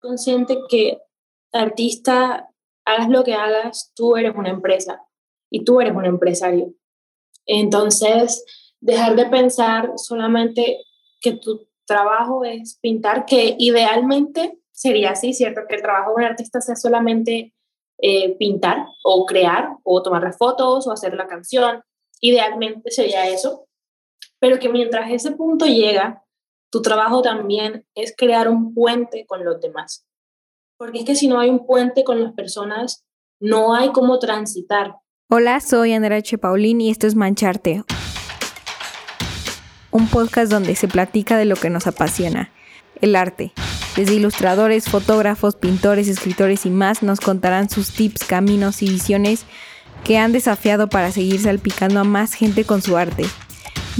consciente que artista, hagas lo que hagas, tú eres una empresa y tú eres un empresario. Entonces, dejar de pensar solamente que tu trabajo es pintar, que idealmente sería así, ¿cierto? Que el trabajo de un artista sea solamente eh, pintar o crear o tomar fotos o hacer la canción. Idealmente sería eso. Pero que mientras ese punto llega, tu trabajo también es crear un puente con los demás. Porque es que si no hay un puente con las personas, no hay cómo transitar. Hola, soy Andrea H. Paulín y esto es Mancharte, un podcast donde se platica de lo que nos apasiona, el arte. Desde ilustradores, fotógrafos, pintores, escritores y más nos contarán sus tips, caminos y visiones que han desafiado para seguir salpicando a más gente con su arte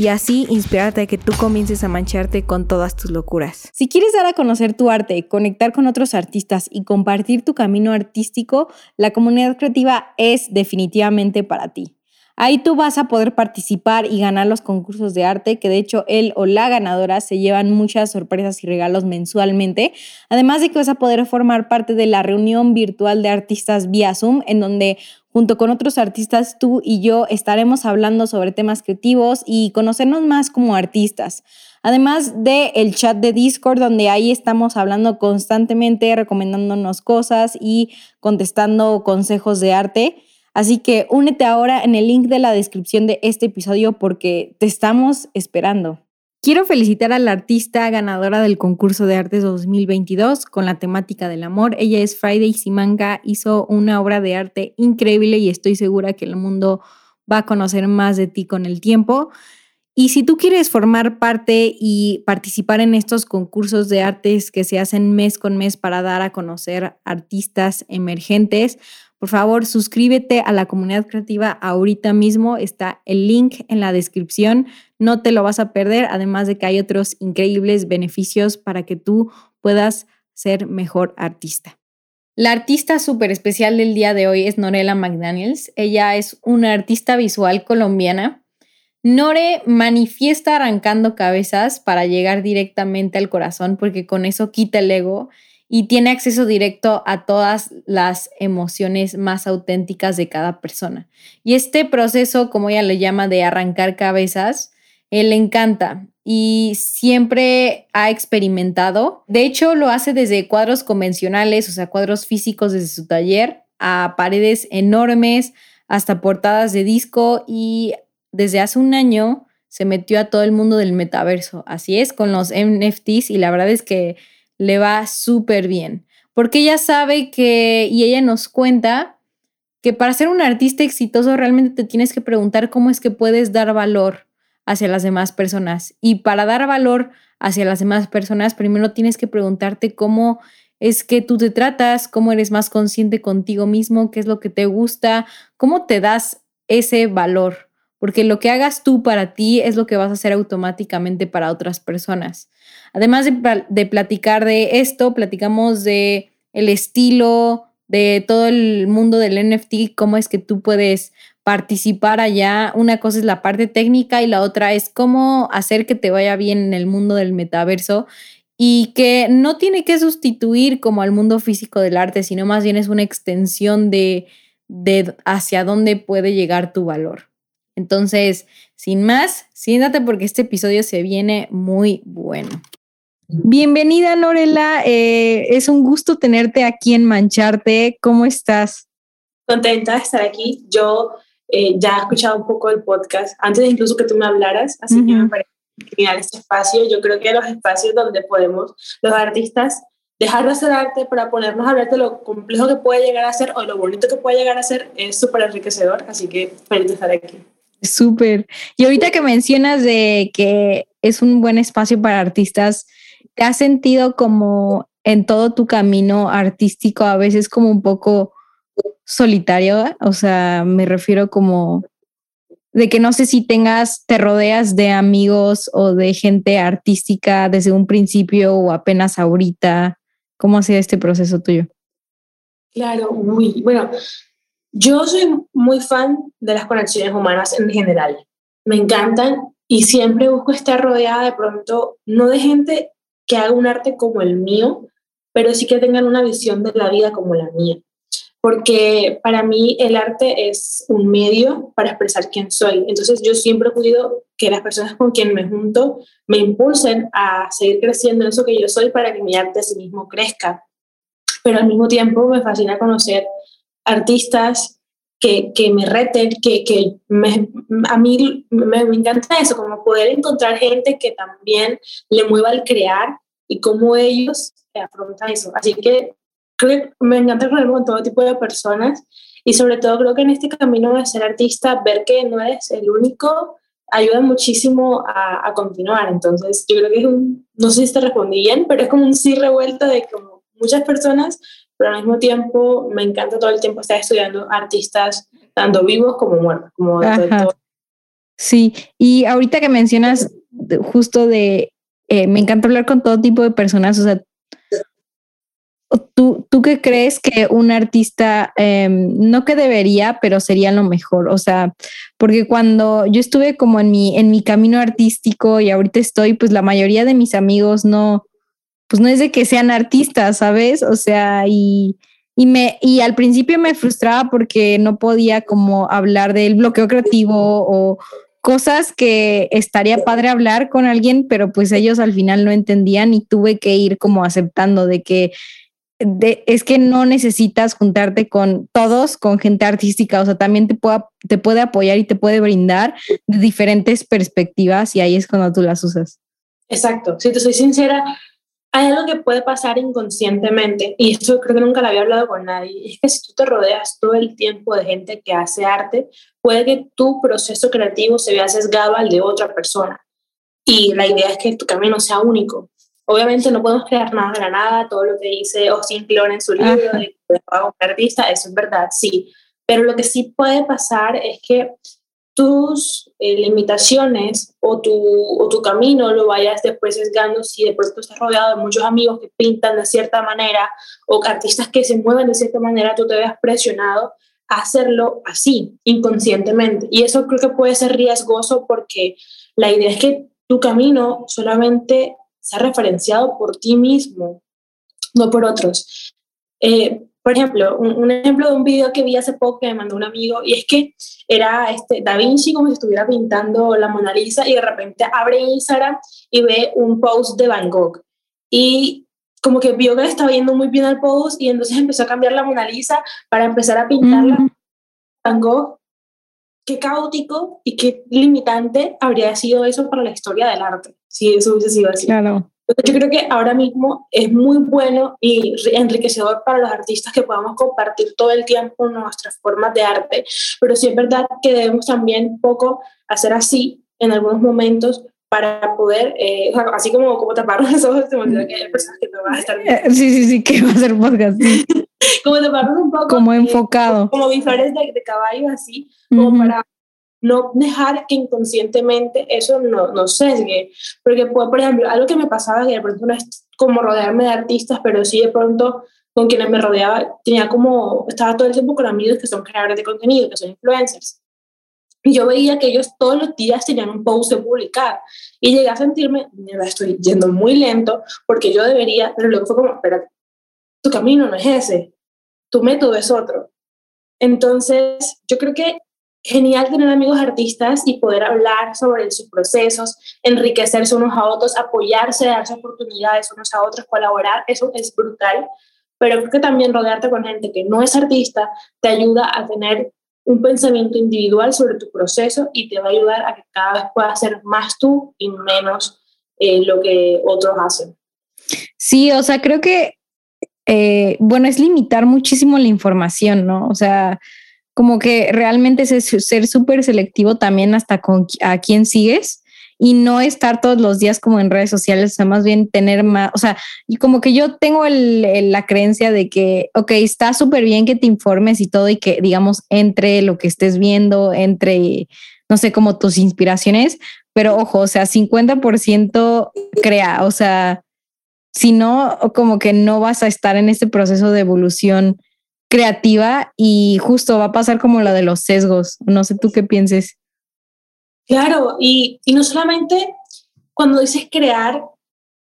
y así inspirarte a que tú comiences a mancharte con todas tus locuras. Si quieres dar a conocer tu arte, conectar con otros artistas y compartir tu camino artístico, la comunidad creativa es definitivamente para ti. Ahí tú vas a poder participar y ganar los concursos de arte, que de hecho él o la ganadora se llevan muchas sorpresas y regalos mensualmente, además de que vas a poder formar parte de la reunión virtual de artistas vía Zoom, en donde junto con otros artistas tú y yo estaremos hablando sobre temas creativos y conocernos más como artistas. Además de el chat de Discord donde ahí estamos hablando constantemente, recomendándonos cosas y contestando consejos de arte. Así que únete ahora en el link de la descripción de este episodio porque te estamos esperando. Quiero felicitar a la artista ganadora del concurso de artes 2022 con la temática del amor. Ella es Friday Simanga, hizo una obra de arte increíble y estoy segura que el mundo va a conocer más de ti con el tiempo. Y si tú quieres formar parte y participar en estos concursos de artes que se hacen mes con mes para dar a conocer artistas emergentes, por favor, suscríbete a la comunidad creativa ahorita mismo. Está el link en la descripción. No te lo vas a perder, además de que hay otros increíbles beneficios para que tú puedas ser mejor artista. La artista súper especial del día de hoy es Norela McDaniels. Ella es una artista visual colombiana. Nore manifiesta arrancando cabezas para llegar directamente al corazón porque con eso quita el ego y tiene acceso directo a todas las emociones más auténticas de cada persona. Y este proceso, como ella le llama, de arrancar cabezas, él le encanta y siempre ha experimentado. De hecho, lo hace desde cuadros convencionales, o sea, cuadros físicos desde su taller, a paredes enormes, hasta portadas de disco y desde hace un año se metió a todo el mundo del metaverso. Así es, con los NFTs y la verdad es que le va súper bien, porque ella sabe que, y ella nos cuenta, que para ser un artista exitoso realmente te tienes que preguntar cómo es que puedes dar valor hacia las demás personas. Y para dar valor hacia las demás personas, primero tienes que preguntarte cómo es que tú te tratas, cómo eres más consciente contigo mismo, qué es lo que te gusta, cómo te das ese valor porque lo que hagas tú para ti es lo que vas a hacer automáticamente para otras personas. Además de, platicar de esto, platicamos de el estilo, de todo el mundo del NFT, cómo es que tú puedes participar allá. Una cosa es la parte técnica y la otra es cómo hacer que te vaya bien en el mundo del metaverso y que no tiene que sustituir como al mundo físico del arte, sino más bien es una extensión de, de hacia dónde puede llegar tu valor. Entonces, sin más, siéntate porque este episodio se viene muy bueno. Bienvenida, Lorela. Eh, es un gusto tenerte aquí en Mancharte. ¿Cómo estás? Contenta de estar aquí. Yo eh, ya he escuchado un poco el podcast antes de incluso que tú me hablaras, así que me parece genial este espacio. Yo creo que los espacios donde podemos, los artistas, dejar de hacer arte para ponernos a hablar de lo complejo que puede llegar a ser o lo bonito que puede llegar a ser es súper enriquecedor. Así que feliz de estar aquí. Súper. Y ahorita que mencionas de que es un buen espacio para artistas, ¿te has sentido como en todo tu camino artístico a veces como un poco solitario? O sea, me refiero como de que no sé si tengas, te rodeas de amigos o de gente artística desde un principio o apenas ahorita. ¿Cómo ha sido este proceso tuyo? Claro, muy bueno. Yo soy muy fan de las conexiones humanas en general. Me encantan y siempre busco estar rodeada de pronto, no de gente que haga un arte como el mío, pero sí que tengan una visión de la vida como la mía. Porque para mí el arte es un medio para expresar quién soy. Entonces yo siempre he podido que las personas con quien me junto me impulsen a seguir creciendo en eso que yo soy para que mi arte a sí mismo crezca. Pero al mismo tiempo me fascina conocer artistas que, que me reten, que, que me, a mí me, me, encanta eso, como poder encontrar gente que también le mueva al crear y cómo ellos afrontan eso. Así que creo que me encanta hablar con todo tipo de personas y sobre todo creo que en este camino de ser artista, ver que no eres el único ayuda muchísimo a, a continuar. Entonces, yo creo que es un, no sé si te respondí bien, pero es como un sí revuelto de como muchas personas, pero al mismo tiempo me encanta todo el tiempo estar estudiando artistas, tanto vivos como muertos, como Sí, y ahorita que mencionas justo de, eh, me encanta hablar con todo tipo de personas, o sea, ¿Tú, ¿Tú qué crees que un artista, em, no que debería, pero sería lo mejor? O sea, porque cuando yo estuve como en mi, en mi camino artístico y ahorita estoy, pues la mayoría de mis amigos no, pues no es de que sean artistas, ¿sabes? O sea, y, y, me, y al principio me frustraba porque no podía como hablar del bloqueo creativo o cosas que estaría padre hablar con alguien, pero pues ellos al final no entendían y tuve que ir como aceptando de que es que no necesitas juntarte con todos, con gente artística, o sea, también te, puede apoyar y te puede brindar de diferentes perspectivas y ahí es cuando tú las usas. Exacto, si te soy sincera, hay algo que puede pasar inconscientemente y esto creo que nunca lo había hablado con nadie, es que si tú te rodeas todo el tiempo de gente que hace arte, puede que tu proceso creativo se vea sesgado al de otra persona. Y la idea es que tu camino sea único. Obviamente no podemos crear nada de la nada, todo lo que dice Austin Kleon en su libro de un artista, eso es verdad, sí. Pero lo que sí puede pasar es que tus eh, limitaciones o tu, o tu camino lo vayas después sesgando si de pronto estás rodeado de muchos amigos que pintan de cierta manera o artistas que se mueven de cierta manera, tú te veas presionado a hacerlo así, inconscientemente. Y eso creo que puede ser riesgoso porque la idea es que tu camino solamente ha referenciado por ti mismo, no por otros. Eh, por ejemplo, un, ejemplo de un video que vi hace poco que me mandó un amigo, y es que era este, Da Vinci como si estuviera pintando la Mona Lisa y de repente abre Instagram y ve un post de Van Gogh. Y como que vio que estaba viendo muy bien al post y entonces empezó a cambiar la Mona Lisa para empezar a pintarla. Van Gogh, qué caótico y qué limitante habría sido eso para la historia del arte si eso hubiese sido así. Claro. yo creo que ahora mismo es muy bueno y enriquecedor para los artistas que podamos compartir todo el tiempo nuestras formas de arte, pero sí es verdad que debemos también poco hacer así en algunos momentos para poder, eh, así como, como tapar los ojos, te me que hay personas que no van a estar. Eh, sí, sí, sí, que va a ser podcast. como taparnos un poco. Como enfocado. como visores de, de caballo, así, como para no dejar que inconscientemente eso no, no sesgue. Porque, pues, por ejemplo, algo que me pasaba, que de pronto no es como rodearme de artistas, pero sí de pronto con quienes me rodeaba, tenía como, estaba todo el tiempo con amigos que son creadores de contenido, que son influencers. Y yo veía que ellos todos los días tenían un post de publicar. Y llegué a sentirme, mira, estoy yendo muy lento porque yo debería, pero luego fue como, espérate, tu camino no es ese, tu método es otro. Entonces, yo creo que genial tener amigos artistas y poder hablar sobre sus procesos, enriquecerse unos a otros, apoyarse, darse oportunidades unos a otros, colaborar, eso es brutal. Pero creo que también rodearte con gente que no es artista te ayuda a tener un pensamiento individual sobre tu proceso y te va a ayudar a que cada vez puedas ser más tú y menos eh, lo que otros hacen. Sí, o sea, creo que, eh, bueno, es limitar muchísimo la información, ¿no? O sea, como que realmente es ser súper selectivo también hasta con a quién sigues y no estar todos los días como en redes sociales, o sea, más bien tener más, o sea, y como que yo tengo el, la creencia de que, ok, está súper bien que te informes y todo y que, digamos, entre lo que estés viendo, entre, no sé, como tus inspiraciones, pero ojo, o sea, 50% crea, o sea, si no, como que no vas a estar en este proceso de evolución creativa y justo va a pasar como lo de los sesgos. No sé tú qué pienses. Claro, y, y no solamente cuando dices crear,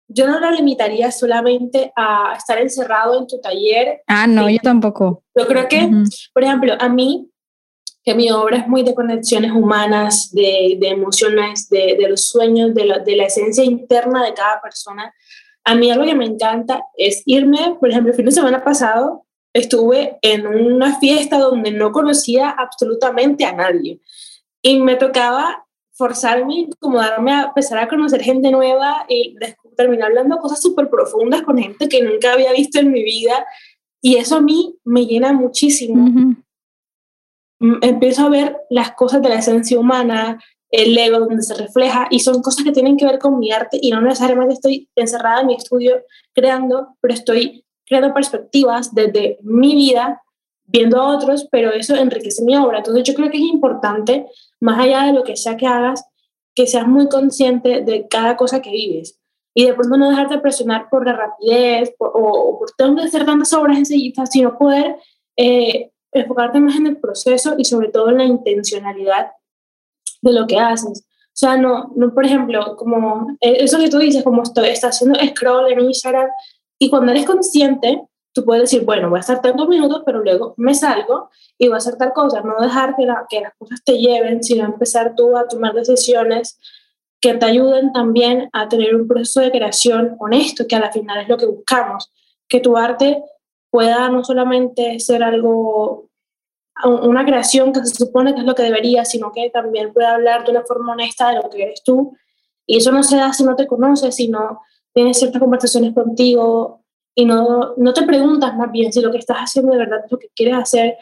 yo no lo limitaría solamente a estar encerrado en tu taller. Ah, no, yo tampoco. Yo creo que, por ejemplo, a mí, que mi obra es muy de conexiones humanas, de, de emociones, de, de, los sueños, de la, de la esencia interna de cada persona, a mí algo que me encanta es irme, por ejemplo, el fin de semana pasado estuve en una fiesta donde no conocía absolutamente a nadie y me tocaba forzarme, darme a empezar a conocer gente nueva y terminar hablando cosas súper profundas con gente que nunca había visto en mi vida. Y eso a mí me llena muchísimo. Empiezo a ver las cosas de la esencia humana, el ego donde se refleja, y son cosas que tienen que ver con mi arte y no necesariamente estoy encerrada en mi estudio creando, pero estoy creando perspectivas desde mi vida viendo a otros, pero eso enriquece mi obra. Entonces yo creo que es importante, más allá de lo que sea que hagas, que seas muy consciente de cada cosa que vives y de pronto no dejarte presionar por la rapidez o, por tengo que hacer tantas obras enseguida, sino poder eh, enfocarte más en el proceso y sobre todo en la intencionalidad de lo que haces. O sea, no, no por ejemplo, como eh, eso que tú dices, como estoy, estás haciendo scroll en Instagram y cuando eres consciente, tú puedes decir, bueno, voy a estar tantos minutos, pero luego me salgo y voy a hacer tal cosa. No dejar que, que las cosas te lleven, sino empezar tú a tomar decisiones que te ayuden también a tener un proceso de creación honesto, que a la final es lo que buscamos. Que tu arte pueda no solamente ser algo, una creación que se supone que es lo que debería, sino que también pueda hablar de una forma honesta de lo que eres tú. Y eso no se da si no te conoces, si no tienes ciertas conversaciones contigo, y no, no te preguntas más bien si lo que estás haciendo de verdad es lo que quieres hacer.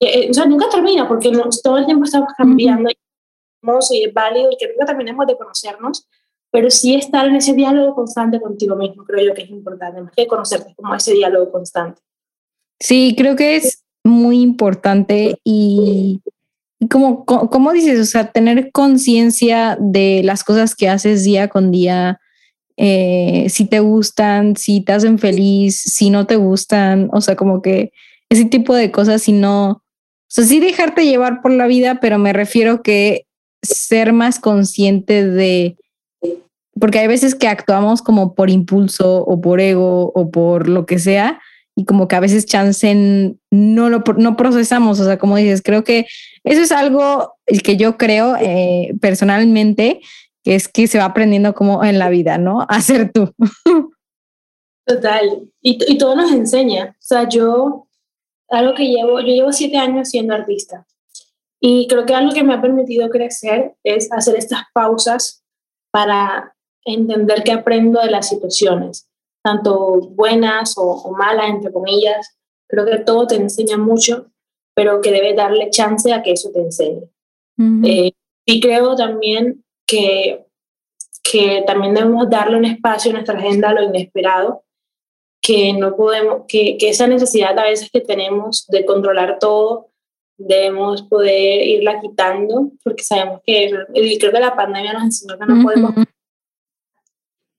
Eh, o sea, nunca termina porque todo el tiempo estamos cambiando y es válido y que nunca terminemos de conocernos, pero sí estar en ese diálogo constante contigo mismo, creo yo que es importante, más que conocerte como ese diálogo constante. Sí, creo que es muy importante y, como, como dices, o sea, tener conciencia de las cosas que haces día con día, eh, si te gustan, si te hacen feliz, si no te gustan, o sea, como que ese tipo de cosas, si no, o sea, sí dejarte llevar por la vida, pero me refiero que ser más consciente de, porque hay veces que actuamos como por impulso o por ego o por lo que sea, y como que a veces chance no lo no procesamos, o sea, como dices, creo que eso es algo que yo creo eh, personalmente que es que se va aprendiendo como en la vida, ¿no? A ser tú. Total. Y, y todo nos enseña. O sea, yo, algo que llevo, yo llevo siete años siendo artista. Y creo que algo que me ha permitido crecer es hacer estas pausas para entender que aprendo de las situaciones, tanto buenas o, malas, entre comillas. Creo que todo te enseña mucho, pero que debes darle chance a que eso te enseñe. Eh, y creo también que, que también debemos darle un espacio en nuestra agenda a lo inesperado, que no podemos, que, que esa necesidad a veces que tenemos de controlar todo, debemos poder irla quitando, porque sabemos que, y creo que la pandemia nos enseñó que no podemos.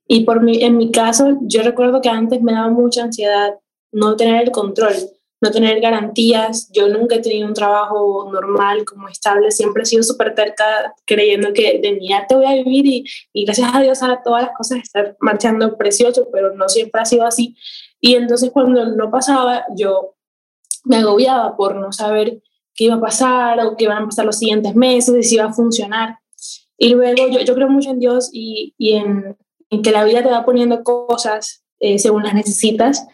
Y por mi, en mi caso, yo recuerdo que antes me daba mucha ansiedad no tener el control no tener garantías. Yo nunca he tenido un trabajo normal, como estable, siempre he sido súper terca creyendo que de mi arte voy a vivir y, y gracias a Dios ahora todas las cosas están marchando precioso, pero no siempre ha sido así. Y entonces cuando no pasaba, yo me agobiaba por no saber qué iba a pasar o qué iban a pasar los siguientes meses, y si iba a funcionar. Y luego yo, yo creo mucho en Dios y, y en, en, que la vida te va poniendo cosas eh, según las necesitas.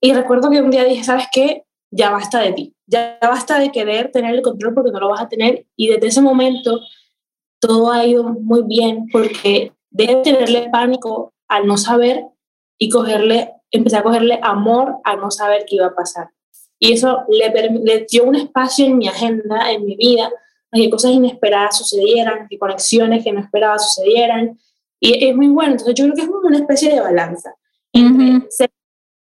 Y recuerdo que un día dije, ¿sabes qué? Ya basta de ti, ya basta de querer tener el control porque no lo vas a tener. Y desde ese momento todo ha ido muy bien porque debe tenerle pánico al no saber y cogerle, empecé a cogerle amor a no saber qué iba a pasar. Y eso le, le dio un espacio en mi agenda, en mi vida, que cosas inesperadas sucedieran, que conexiones que no esperaba sucedieran. Y es muy bueno. Entonces yo creo que es como una especie de balanza entre ser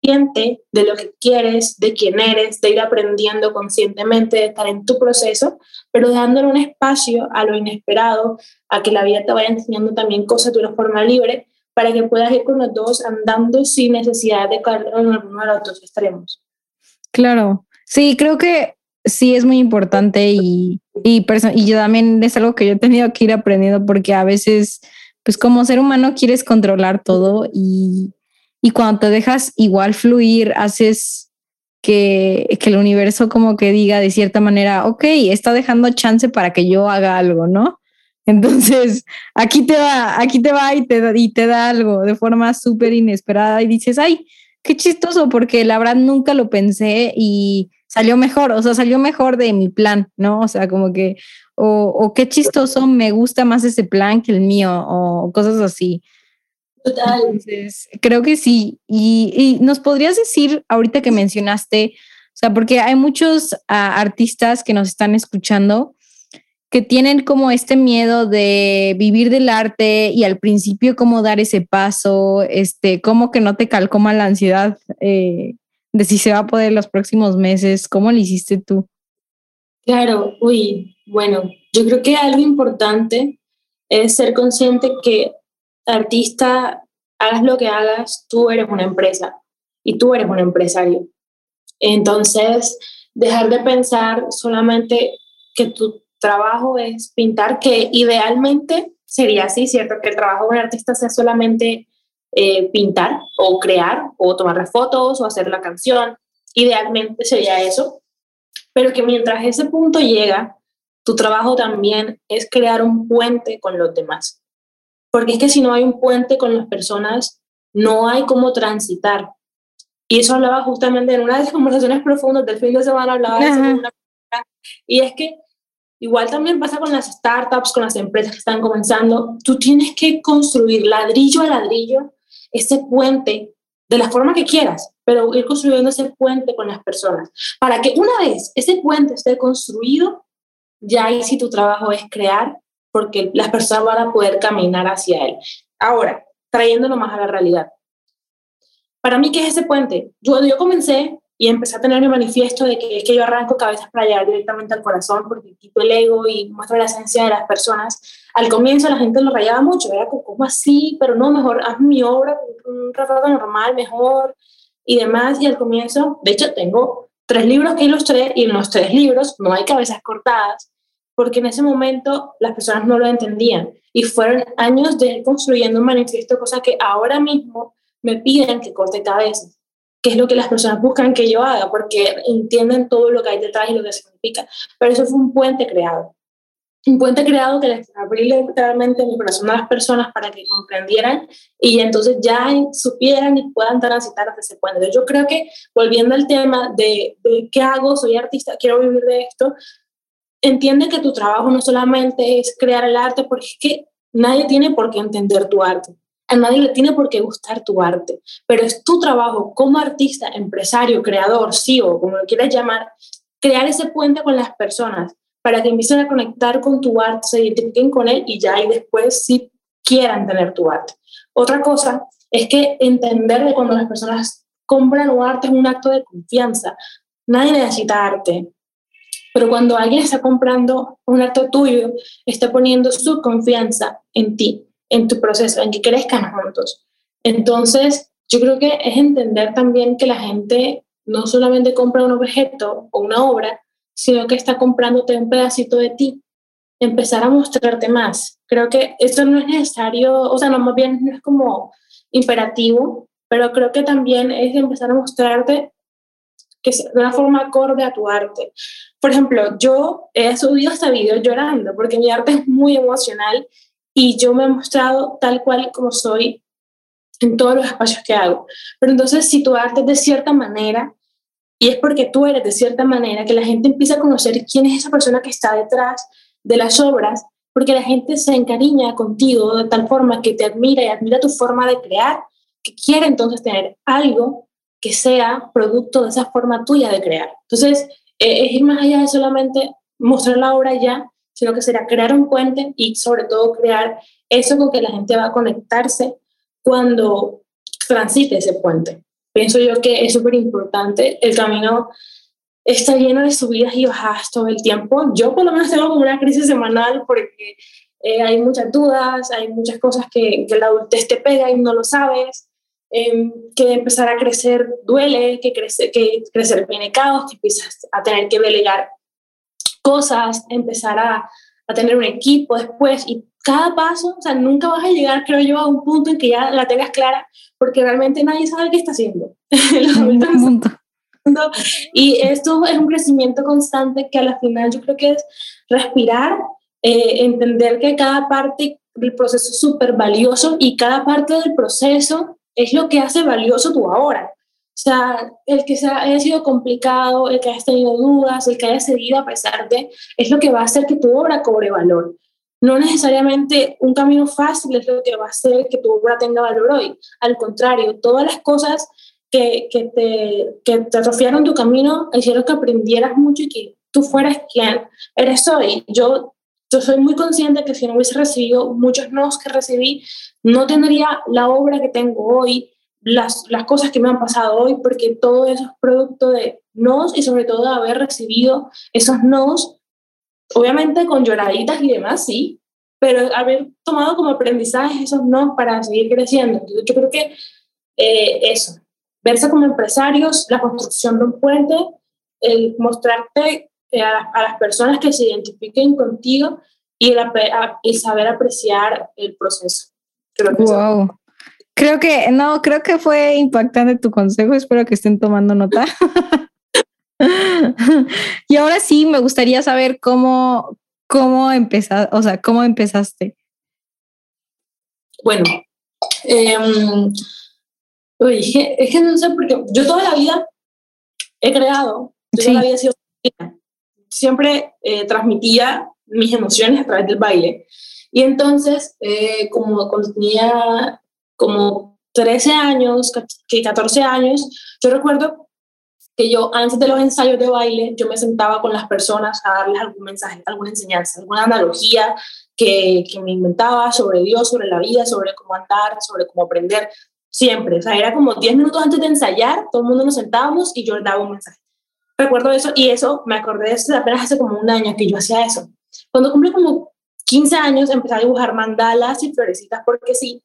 de lo que quieres, de quién eres, de ir aprendiendo conscientemente, de estar en tu proceso, pero dándole un espacio a lo inesperado, a que la vida te vaya enseñando también cosas de una forma libre, para que puedas ir con los dos andando sin necesidad de caer en alguno de los dos extremos. Claro, sí, creo que sí es muy importante y, y, y yo también es algo que yo he tenido que ir aprendiendo porque a veces pues como ser humano quieres controlar todo y, y cuando te dejas igual fluir, haces que, que, el universo como que diga de cierta manera, ok, está dejando chance para que yo haga algo, ¿no? Entonces, aquí te va, aquí te va y te, y te da algo de forma súper inesperada y dices, ay, qué chistoso, porque la verdad nunca lo pensé y salió mejor, o sea, salió mejor de mi plan, ¿no? O sea, como que, o, o qué chistoso, me gusta más ese plan que el mío, o cosas así. Total. Entonces, creo que sí. Y, y, nos podrías decir, ahorita que mencionaste, o sea, porque hay muchos uh, artistas que nos están escuchando que tienen como este miedo de vivir del arte y al principio cómo dar ese paso, este, cómo que no te calcoma la ansiedad eh, de si se va a poder los próximos meses, ¿cómo lo hiciste tú? Claro, uy, bueno, yo creo que algo importante es ser consciente que artista, hagas lo que hagas, tú eres una empresa y tú eres un empresario. Entonces, dejar de pensar solamente que tú trabajo es pintar, que idealmente sería así, ¿cierto? Que el trabajo de un artista sea solamente eh, pintar o crear o tomar fotos o hacer la canción. Idealmente sería eso, pero que mientras ese punto llega, tu trabajo también es crear un puente con los demás. Porque es que si no hay un puente con las personas, no hay cómo transitar. Y eso hablaba justamente en una de las conversaciones profundas del fin de semana, hablaba de eso. y es que Igual también pasa con las startups, con las empresas que están comenzando. Tú tienes que construir ladrillo a ladrillo ese puente de la forma que quieras, pero ir construyendo ese puente con las personas. Para que una vez ese puente esté construido, ya ahí sí tu trabajo es crear, porque las personas van a poder caminar hacia él. Ahora, trayéndolo más a la realidad. Para mí, ¿qué es ese puente? Yo, yo comencé y empecé a tener mi manifiesto de que es que yo arranco cabezas para llegar directamente al corazón porque quito el ego y muestro la esencia de las personas. Al comienzo la gente lo rayaba mucho, era como así, pero no, mejor haz mi obra, un retrato normal, mejor y demás. Y al comienzo, de hecho, tengo tres libros que ilustré y en los tres libros no hay cabezas cortadas porque en ese momento las personas no lo entendían y fueron años de construyendo un manifiesto, cosa que ahora mismo me piden que corte cabezas qué es lo que las personas buscan que yo haga, porque entienden todo lo que hay detrás y lo que significa. Pero eso fue un puente creado. Un puente creado que les abrió literalmente mi corazón a las personas para que comprendieran y entonces ya supieran y puedan transitar hasta ese puente. Yo creo que, volviendo al tema de, de qué hago, soy artista, quiero vivir de esto, entiende que tu trabajo no solamente es crear el arte, porque es que nadie tiene por qué entender tu arte a nadie le tiene por qué gustar tu arte, pero es tu trabajo como artista, empresario, creador, CEO, como lo quieras llamar, crear ese puente con las personas para que empiecen a conectar con tu arte, se identifiquen con él y ya y después sí quieran tener tu arte. Otra cosa es que entender que cuando las personas compran un arte es un acto de confianza. Nadie necesita arte, pero cuando alguien está comprando un arte tuyo, está poniendo su confianza en ti en tu proceso, en que crezcan juntos. Entonces, yo creo que es entender también que la gente no solamente compra un objeto o una obra, sino que está comprándote un pedacito de ti. Empezar a mostrarte más. Creo que eso no es necesario, o sea, no, más bien no es como imperativo, pero creo que también es empezar a mostrarte que de una forma acorde a tu arte. Por ejemplo, yo he subido hasta videos llorando porque mi arte es muy emocional y yo me he mostrado tal cual como soy en todos los espacios que hago. Pero entonces, si tu arte es de cierta manera, y es porque tú eres de cierta manera, que la gente empieza a conocer quién es esa persona que está detrás de las obras, porque la gente se encariña contigo de tal forma que te admira y admira tu forma de crear, que quiere entonces tener algo que sea producto de esa forma tuya de crear. Entonces, eh, es ir más allá de solamente mostrar la obra ya, sino que será crear un puente y sobre todo crear eso con que la gente va a conectarse cuando transite ese puente. Pienso yo que es súper importante. El camino está lleno de subidas y bajadas todo el tiempo. Yo por lo menos tengo como una crisis semanal porque eh, hay muchas dudas, hay muchas cosas que, que la adultez te pega y no lo sabes. Eh, que empezar a crecer duele, que, crece, que crecer viene caos, que empiezas a tener que delegar cosas, empezar a, a tener un equipo después y cada paso, o sea, nunca vas a llegar, creo yo, a un punto en que ya la tengas clara, porque realmente nadie sabe qué está haciendo. y esto es un crecimiento constante que a la final yo creo que es respirar, eh, entender que cada parte del proceso es súper valioso y cada parte del proceso es lo que hace valioso tu ahora. O sea, el que sea, haya sido complicado, el que hayas tenido dudas, el que haya cedido a pesar de, es lo que va a hacer que tu obra cobre valor. No necesariamente un camino fácil es lo que va a hacer que tu obra tenga valor hoy. Al contrario, todas las cosas que, te, que te atrofiaron tu camino hicieron que aprendieras mucho y que tú fueras quien eres hoy. Yo, yo soy muy consciente que si no hubiese recibido muchos nos que recibí, no tendría la obra que tengo hoy, las, las cosas que me han pasado hoy, porque todo eso es producto de nos y sobre todo de haber recibido esos nos, obviamente con lloraditas y demás, sí, pero haber tomado como aprendizaje esos nos para seguir creciendo. yo creo que eh, eso, verse como empresarios, la construcción de un puente, el mostrarte eh, a, las personas que se identifiquen contigo y el, saber apreciar el proceso. Creo que wow. Creo que, no, creo que fue impactante tu consejo, espero que estén tomando nota. y ahora sí, me gustaría saber cómo, cómo empezaste, o sea, cómo empezaste. Bueno, eh, es que no sé, porque yo toda la vida he creado, yo toda la vida he sido siempre eh, transmitía mis emociones a través del baile. Y entonces, eh, como cuando tenía como 13 años, que 14 años, yo recuerdo que yo antes de los ensayos de baile, yo me sentaba con las personas a darles algún mensaje, alguna enseñanza, alguna analogía que, me inventaba sobre Dios, sobre la vida, sobre cómo andar, sobre cómo aprender siempre. O sea, era como 10 minutos antes de ensayar, todo el mundo nos sentábamos y yo daba un mensaje. Recuerdo eso y eso, me acordé de eso apenas hace como un año que yo hacía eso. Cuando cumplí como 15 años, empecé a dibujar mandalas y florecitas porque sí.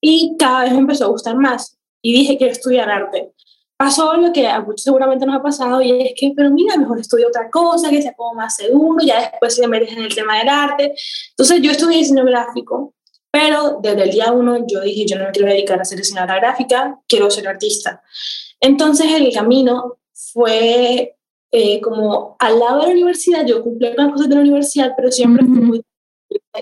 Y cada vez empezó a gustar más. Y dije, quiero estudiar arte. Pasó lo que a muchos seguramente nos ha pasado y es que, pero mira, mejor estudio otra cosa, que sea como más seguro, ya después se metes en el tema del arte. Entonces yo estudié diseño gráfico pero desde el día uno yo dije, yo no me quiero dedicar a ser diseñadora gráfica, quiero ser artista. Entonces el camino fue eh, como al lado de la universidad, yo cumplí las cosas de la universidad, pero siempre fui muy,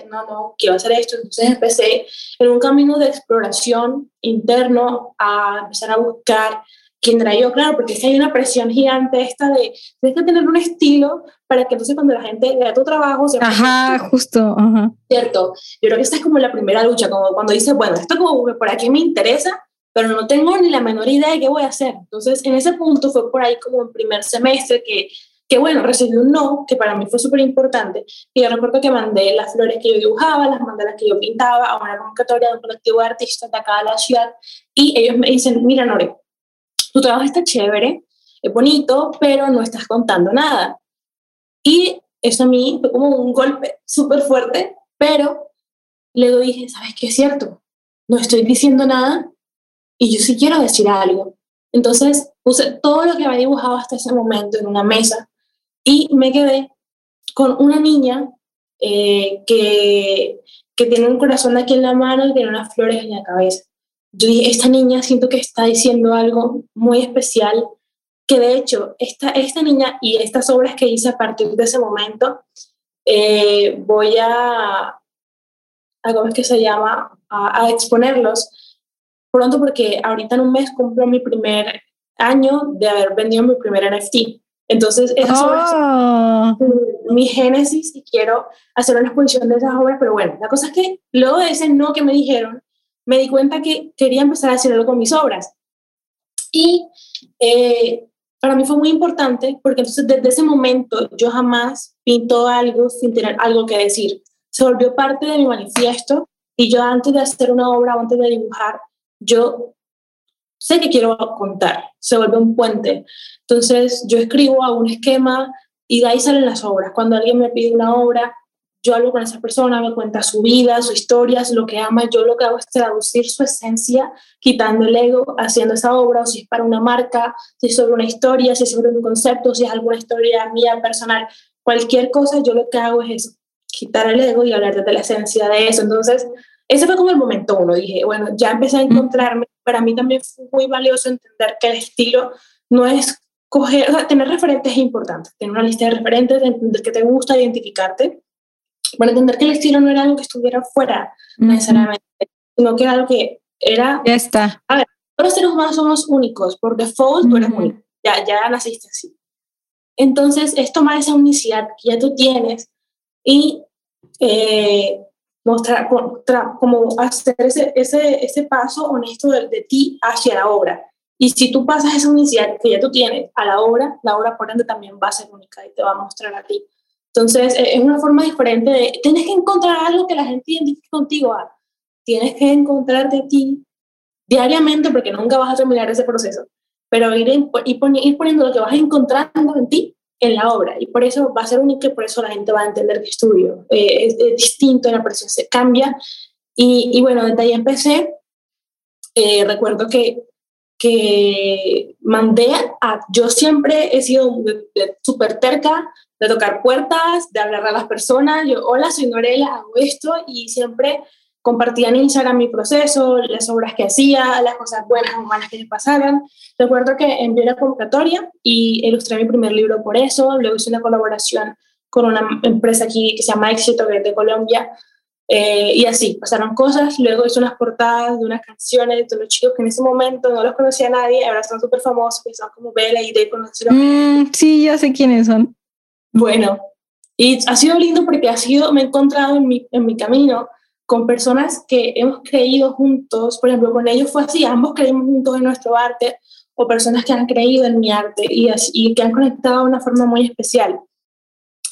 no, no, quiero hacer esto. Entonces empecé en un camino de exploración interno a empezar a buscar quién era yo, claro, porque que hay una presión gigante esta de, tienes que tener un estilo para que entonces cuando la gente vea tu trabajo... Se ajá, justo, ajá. Cierto, yo creo que esta es como la primera lucha, como cuando dices, bueno, esto como que por aquí me interesa, pero no tengo ni la menor idea de qué voy a hacer. Entonces, en ese punto fue por ahí como un primer semestre que, que bueno, recibí un no, que para mí fue súper importante. Y yo recuerdo que mandé las flores que yo dibujaba, las las que yo pintaba a una convocatoria de un colectivo de artistas de acá de la ciudad. Y ellos me dicen, mira, Nore, tu trabajo está chévere, es bonito, pero no estás contando nada. Y eso a mí fue como un golpe súper fuerte, pero luego dije, ¿sabes qué es cierto? No estoy diciendo nada y yo sí quiero decir algo. Entonces puse todo lo que había dibujado hasta ese momento en una mesa y me quedé con una niña eh, que, que tiene un corazón aquí en la mano y tiene unas flores en la cabeza yo dije, esta niña siento que está diciendo algo muy especial, que de hecho, esta, esta niña y estas obras que hice a partir de ese momento, eh, voy a, a, ¿cómo es que se llama? A, exponerlos pronto porque ahorita en un mes cumplo mi primer año de haber vendido mi primer NFT. Entonces, esas obras ah. mi génesis y quiero hacer una exposición de esas obras, pero bueno, la cosa es que luego de ese no que me dijeron, me di cuenta que quería empezar a hacer algo con mis obras. Y eh, para mí fue muy importante porque entonces desde ese momento yo jamás pinto algo sin tener algo que decir. Se volvió parte de mi manifiesto y yo antes de hacer una obra o antes de dibujar, yo sé que quiero contar, se vuelve un puente. Entonces yo escribo a un esquema y de ahí salen las obras. Cuando alguien me pide una obra, yo hablo con esa persona, me cuenta su vida, su historia, lo que ama, yo lo que hago es traducir su esencia, quitando el ego, haciendo esa obra, o si es para una marca, si es sobre una historia, si es sobre un concepto, si es alguna historia mía personal, cualquier cosa, yo lo que hago es eso, quitar el ego y hablar de la esencia de eso. Entonces, ese fue como el momento uno. Dije, bueno, ya empecé a encontrarme. Para mí también fue muy valioso entender que el estilo no es coger, o sea, tener referentes es importante, tener una lista de referentes, entender que te gusta, identificarte, para entender que el estilo no era algo que estuviera fuera necesariamente, sino que era algo que era... Ya está. A ver, todos los seres humanos somos únicos, por default tú eres único, ya, ya naciste así. Entonces, es tomar esa unicidad que ya tú tienes y eh, mostrar, como hacer ese, ese, ese paso honesto de, de, ti hacia la obra. Y si tú pasas esa unicidad que ya tú tienes a la obra, la obra por ende también va a ser única y te va a mostrar a ti. Entonces, e, es una forma diferente de, tienes que encontrar algo que la gente identifique contigo. Ah, tienes que encontrarte a ti diariamente porque nunca vas a terminar ese proceso, pero ir, ir, ir poniendo lo que vas encontrando en ti en la obra y por eso va a ser único y por eso la gente va a entender que estudio. Eh, es, distinto, la presión se cambia y, y, bueno, desde ahí empecé. Eh, recuerdo que, que mandé a, yo siempre he sido súper terca de tocar puertas, de hablar a las personas, yo, hola, soy Norela, hago esto y siempre compartía en Instagram mi proceso, las obras que hacía, las cosas buenas o malas que me pasaban. Recuerdo que envié la convocatoria y ilustré mi primer libro por eso. Luego hice una colaboración con una empresa aquí que se llama Éxito, de Colombia. Eh, y así, pasaron cosas. Luego hice unas portadas de unas canciones de los chicos que en ese momento no los conocía nadie, ahora son súper famosos, que son como Bella y de conocieron. Mm, sí, ya sé quiénes son. Bueno, y ha sido lindo porque ha sido, me he encontrado en mi, en mi camino con personas que hemos creído juntos, por ejemplo, con ellos fue así, ambos creímos juntos en nuestro arte, o personas que han creído en mi arte y, así, que han conectado de una forma muy especial.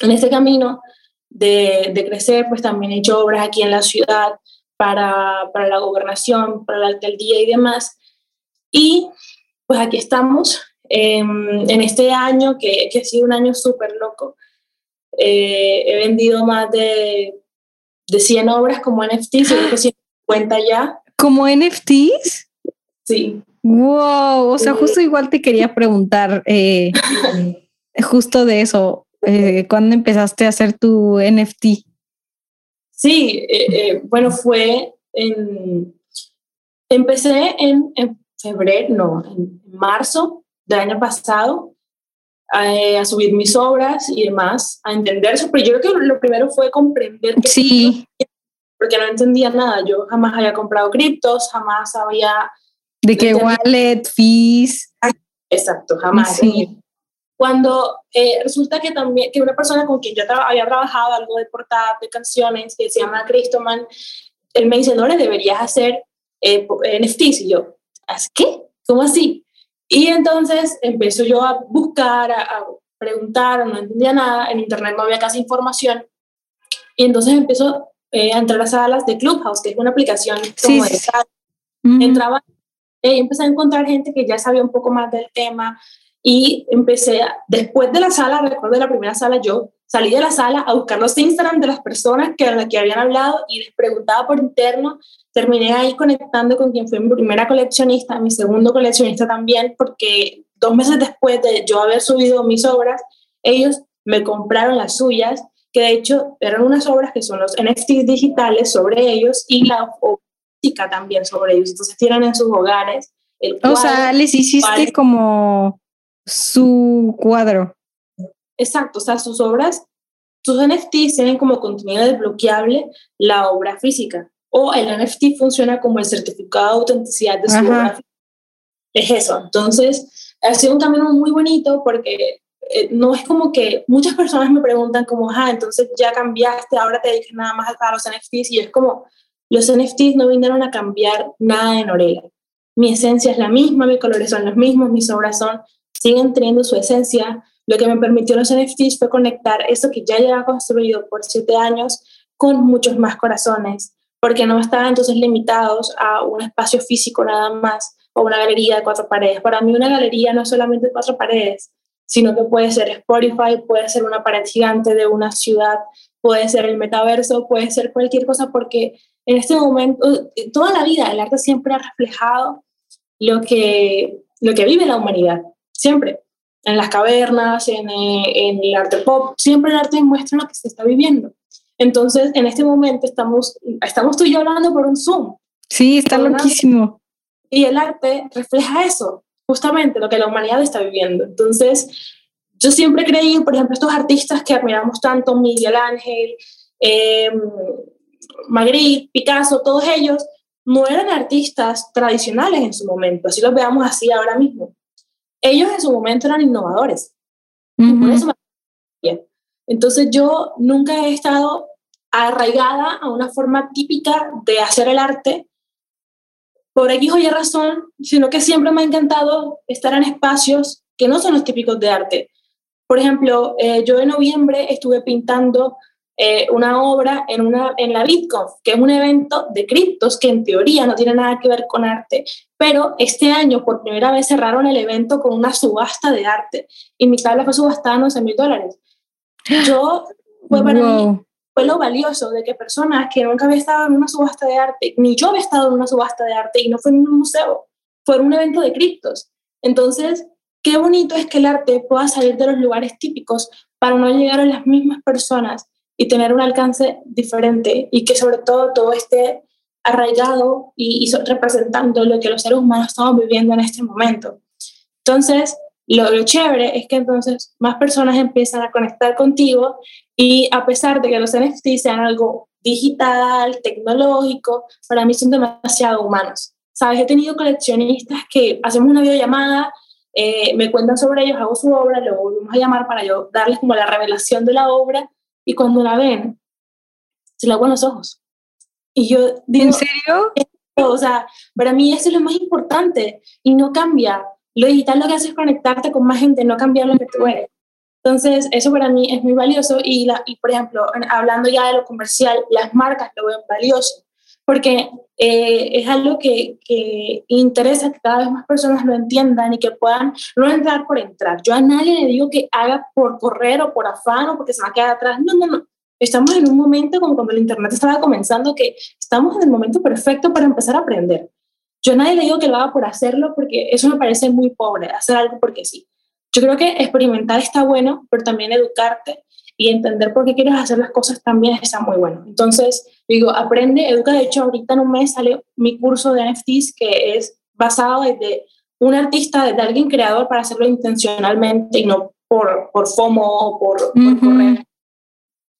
En este camino de, de, crecer, pues también he hecho obras aquí en la ciudad para, para la gobernación, para la alcaldía y demás. Y pues aquí estamos en, en este año, que, que, ha sido un año súper loco. Eh, he vendido más de de 100 obras como NFTs, creo que 150 ya. ¿Como NFTs? Sí. Wow, o sea, justo igual te quería preguntar eh, justo de eso, eh, ¿cuándo empezaste a hacer tu NFT? Sí, eh, bueno, fue en, empecé en, en, febrero, no, en marzo del año pasado a, subir mis obras y demás, a entender eso. Pero yo creo que lo primero fue comprender. Que sí. Porque no entendía nada. Yo jamás había comprado criptos, jamás había. ¿De qué wallet, fees? Exacto, jamás. Sí. Cuando eh, resulta que también, que una persona con quien yo había trabajado algo de portada de canciones, que se llama Cristoman, él me dice, no, le deberías hacer eh, NFTs. Y yo, ¿qué? ¿Cómo así? Y entonces empiezo yo a buscar, a, preguntar, no entendía nada, en internet no había casi información. Y entonces empiezo eh, a entrar a salas de Clubhouse, que es una aplicación como de sala. Entraba y empecé a encontrar gente que ya sabía un poco más del tema y empecé, después de la sala, recuerdo de la primera sala, yo salí de la sala a buscar los Instagram de las personas que, a las que habían hablado y les preguntaba por interno. Terminé ahí conectando con quien fue mi primera coleccionista, mi segundo coleccionista también, porque dos meses después de yo haber subido mis obras, ellos me compraron las suyas, que de hecho eran unas obras que son los NFTs digitales sobre ellos y la óptica también sobre ellos. Entonces tienen en sus hogares el cuadro. O sea, les hiciste como su cuadro. Exacto, o sea, sus obras, sus NFTs tienen como contenido desbloqueable la obra física o el NFT funciona como el certificado de autenticidad de su obra física. Es eso. Entonces, ha sido un camino muy bonito porque eh, no es como que muchas personas me preguntan como, ah, entonces ya cambiaste, ahora te dedicas nada más a los NFTs y es como, los NFTs no vinieron a cambiar nada en Orela. Mi esencia es la misma, mis colores son los mismos, mis obras son, siguen teniendo su esencia, lo que me permitió los NFTs fue conectar eso que ya lleva construido por siete años con muchos más corazones, porque no estaban entonces limitados a un espacio físico nada más o una galería de cuatro paredes. Para mí una galería no es solamente cuatro paredes, sino que puede ser Spotify, puede ser una pared gigante de una ciudad, puede ser el metaverso, puede ser cualquier cosa, porque en este momento, toda la vida, el arte siempre ha reflejado lo que, lo que vive la humanidad, siempre en las cavernas, en, eh, en, el arte pop, siempre el arte muestra lo que se está viviendo. Entonces, en este momento estamos, estamos tú y yo hablando por un Zoom. Sí, está loquísimo. Y el arte refleja eso, justamente lo que la humanidad está viviendo. Entonces, yo siempre creí, por ejemplo, estos artistas que admiramos tanto, Miguel Ángel, eh, Magritte, Picasso, todos ellos, no eran artistas tradicionales en su momento, así los veamos así ahora mismo. Ellos en su momento eran innovadores. Entonces yo nunca he estado arraigada a una forma típica de hacer el arte por X o Y razón, sino que siempre me ha encantado estar en espacios que no son los típicos de arte. Por ejemplo, eh, yo en noviembre estuve pintando eh, una obra en, una, en la BitConf, que es un evento de criptos que en teoría no tiene nada que ver con arte, pero este año por primera vez cerraron el evento con una subasta de arte y mi tabla fue subastada a 11 mil dólares. Yo, fue para mí, fue lo valioso de que personas que nunca había estado en una subasta de arte, ni yo había estado en una subasta de arte y no fue en un museo, fue un evento de criptos. Entonces, qué bonito es que el arte pueda salir de los lugares típicos para no llegar a las mismas personas y tener un alcance diferente y que sobre todo todo esté arraigado y, representando lo que los seres humanos estamos viviendo en este momento. Entonces, lo, lo, chévere es que entonces más personas empiezan a conectar contigo y a pesar de que los NFTs sean algo digital, tecnológico, para mí son demasiado humanos. Sabes, he tenido coleccionistas que hacemos una videollamada, eh, me cuentan sobre ellos, hago su obra, luego volvemos a llamar para yo darles como la revelación de la obra y cuando la ven, se la los ojos. Y yo digo, ¿En serio? O sea, para mí eso es lo más importante y no cambia. Lo digital lo que hace es conectarte con más gente, no cambiar lo que tú eres. Entonces, eso para mí es muy valioso y, la, y por ejemplo, hablando ya de lo comercial, las marcas lo ven valioso porque eh, es algo que, que, interesa que cada vez más personas lo entiendan y que puedan no entrar por entrar. Yo a nadie le digo que haga por correr o por afán o porque se va a quedar atrás. No, no, no. Estamos en un momento como cuando el Internet estaba comenzando que estamos en el momento perfecto para empezar a aprender. Yo a nadie le digo que lo haga por hacerlo porque eso me parece muy pobre, hacer algo porque sí. Yo creo que experimentar está bueno, pero también educarte y entender por qué quieres hacer las cosas también está muy bueno. Entonces, digo, aprende, educa. De hecho, ahorita en un mes sale mi curso de NFTs que es basado desde un artista, desde alguien creador para hacerlo intencionalmente y no por, por FOMO o por, correr.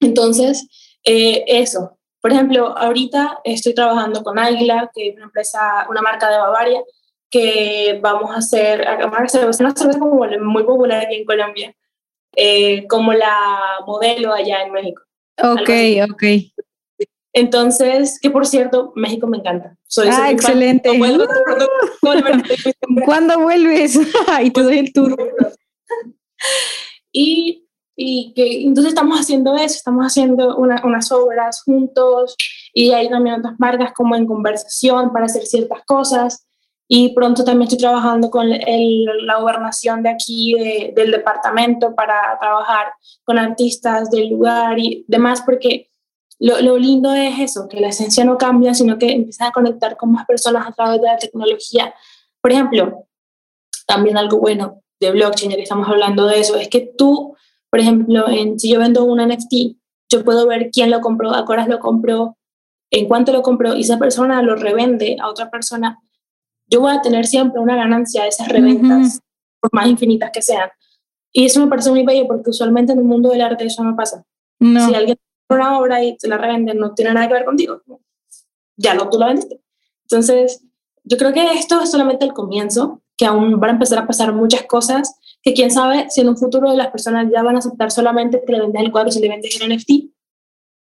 Entonces, eh, eso. Por ejemplo, ahorita estoy trabajando con Águila, que es una empresa, una marca de Bavaria, que vamos a hacer, vamos a hacer una cerveza muy popular aquí en Colombia eh, como la modelo allá en México. Ok, ok. Entonces, que por cierto, México me encanta. Soy ah, excelente. ¿Cuándo vuelves? y te doy el tour. y, y que entonces estamos haciendo eso, estamos haciendo unas obras juntos y hay también otras marcas como en conversación para hacer ciertas cosas y pronto también estoy trabajando con la gobernación de aquí, del departamento, para trabajar con artistas del lugar y demás, porque lo, lo, lindo es eso, que la esencia no cambia, sino que empiezan a conectar con más personas a través de la tecnología. Por ejemplo, también algo bueno de blockchain, ya que estamos hablando de eso, es que tú, por ejemplo, en, si yo vendo un NFT, yo puedo ver quién lo compró, a horas lo compró, en cuánto lo compró, y esa persona lo revende a otra persona yo voy a tener siempre una ganancia de esas reventas, por más infinitas que sean. Y eso me parece muy bello porque usualmente en el mundo del arte eso no pasa. No. Si alguien tiene una obra y se la revende, no tiene nada que ver contigo. Ya lo tú la vendiste. Entonces, yo creo que esto es solamente el comienzo, que aún van a empezar a pasar muchas cosas, que quién sabe si en un futuro las personas ya van a aceptar solamente que le vendes el cuadro si le vendes el NFT.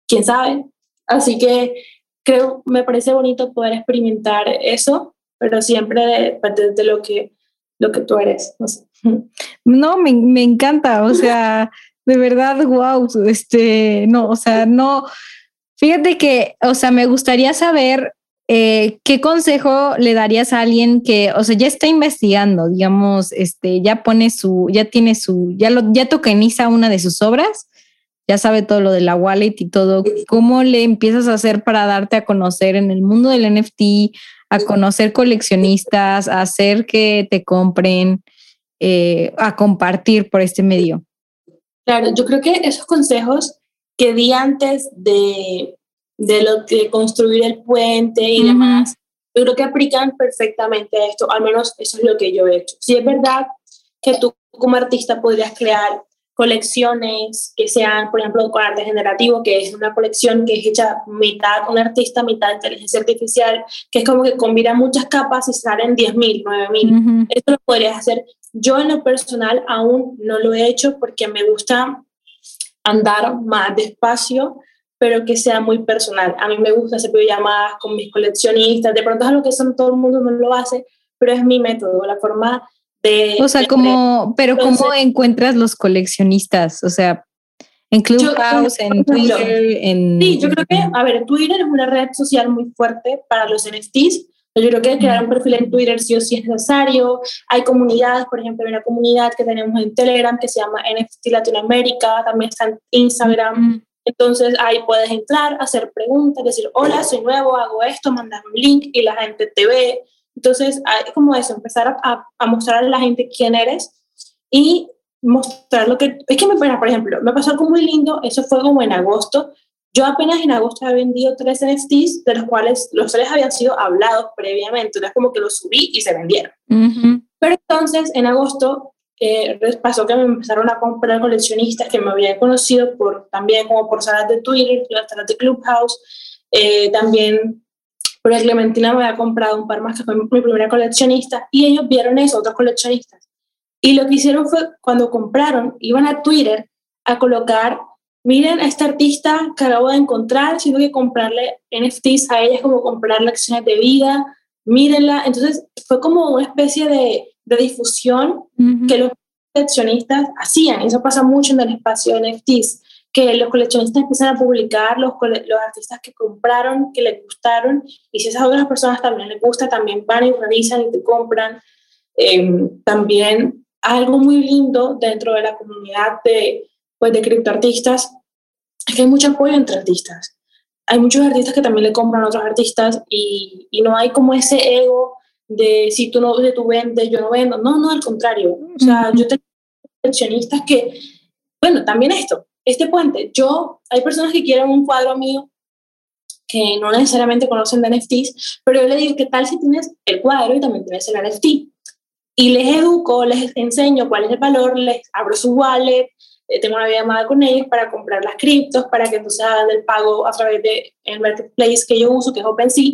Quién sabe. Así que creo, me parece bonito poder experimentar eso pero siempre parte de lo que, lo que tú eres. No, me, me encanta, o sea, de verdad, wow, este, no, o sea, no, fíjate que, o sea, me gustaría saber eh, ¿qué consejo le darías a alguien que, o sea, ya está investigando, digamos, este, ya pone su, ya tiene su, ya lo, ya tokeniza una de sus obras, ya sabe todo lo de la wallet y todo, ¿cómo le empiezas a hacer para darte a conocer en el mundo del NFT, a conocer coleccionistas, a hacer que te compren, eh, a compartir por este medio. Claro, yo creo que esos consejos que di antes de, de lo que construir el puente y demás, yo creo que aplican perfectamente a esto, al menos eso es lo que yo he hecho. Si es verdad que tú como artista podrías crear colecciones que sean, por ejemplo, con arte generativo, que es una colección que es hecha mitad un artista, mitad inteligencia artificial, que es como que combina muchas capas y salen 10.000, 9.000. Esto lo podrías hacer. Yo en lo personal aún no lo he hecho porque me gusta andar más despacio, pero que sea muy personal. A mí me gusta hacer llamadas con mis coleccionistas, de pronto es algo que son, todo el mundo no lo hace, pero es mi método, la forma o sea, como, pero ¿cómo encuentras los coleccionistas? O sea, en Clubhouse, en Twitter, en... Sí, yo creo que, a ver, Twitter es una red social muy fuerte para los NFTs. Yo creo que crear un perfil en Twitter sí o sí es necesario. Hay comunidades, por ejemplo, hay una comunidad que tenemos en Telegram que se llama NFT Latinoamérica, también está en Instagram. Entonces ahí puedes entrar, hacer preguntas, decir, hola, soy nuevo, hago esto, mandar un link y la gente te ve. Entonces, es como eso, empezar a, a, mostrar a la gente quién eres y mostrar lo que... Es que, me, por ejemplo, me pasó algo muy lindo, eso fue como en agosto. Yo apenas en agosto había vendido tres NFTs, de los cuales los tres habían sido hablados previamente, entonces como que los subí y se vendieron. Pero entonces, en agosto, eh, pasó que me empezaron a comprar coleccionistas que me habían conocido por, también como por salas de Twitter, las salas de Clubhouse, eh, también porque Clementina me había comprado un par más, que fue mi primera coleccionista, y ellos vieron eso, otros coleccionistas. Y lo que hicieron fue, cuando compraron, iban a Twitter a colocar, miren a esta artista que acabo de encontrar, sino que comprarle NFTs a ella es como comprar lecciones de vida, mírenla. Entonces fue como una especie de, de difusión que los coleccionistas hacían. Eso pasa mucho en el espacio de NFTs que los coleccionistas empiezan a publicar los, los artistas que compraron, que les gustaron, y si esas otras personas también les gusta, también van y realizan y te compran. Em, también algo muy lindo dentro de la comunidad de, pues, de criptoartistas es que hay mucho apoyo entre artistas. Hay muchos artistas que también le compran a otros artistas y, y no hay como ese ego de si tú no de tú vendes, yo no vendo. No, no, al contrario. O sea, yo tengo coleccionistas que, bueno, también esto, este puente, yo, hay personas que quieren un cuadro mío que no necesariamente conocen de NFTs, pero yo les digo, ¿qué tal si tienes el cuadro y también tienes el NFT? Y les educo, les enseño cuál es el valor, les abro su wallet, eh, tengo una llamada con ellos para comprar las criptos, para que entonces hagan el pago a través del el marketplace que yo uso, que es OpenSea,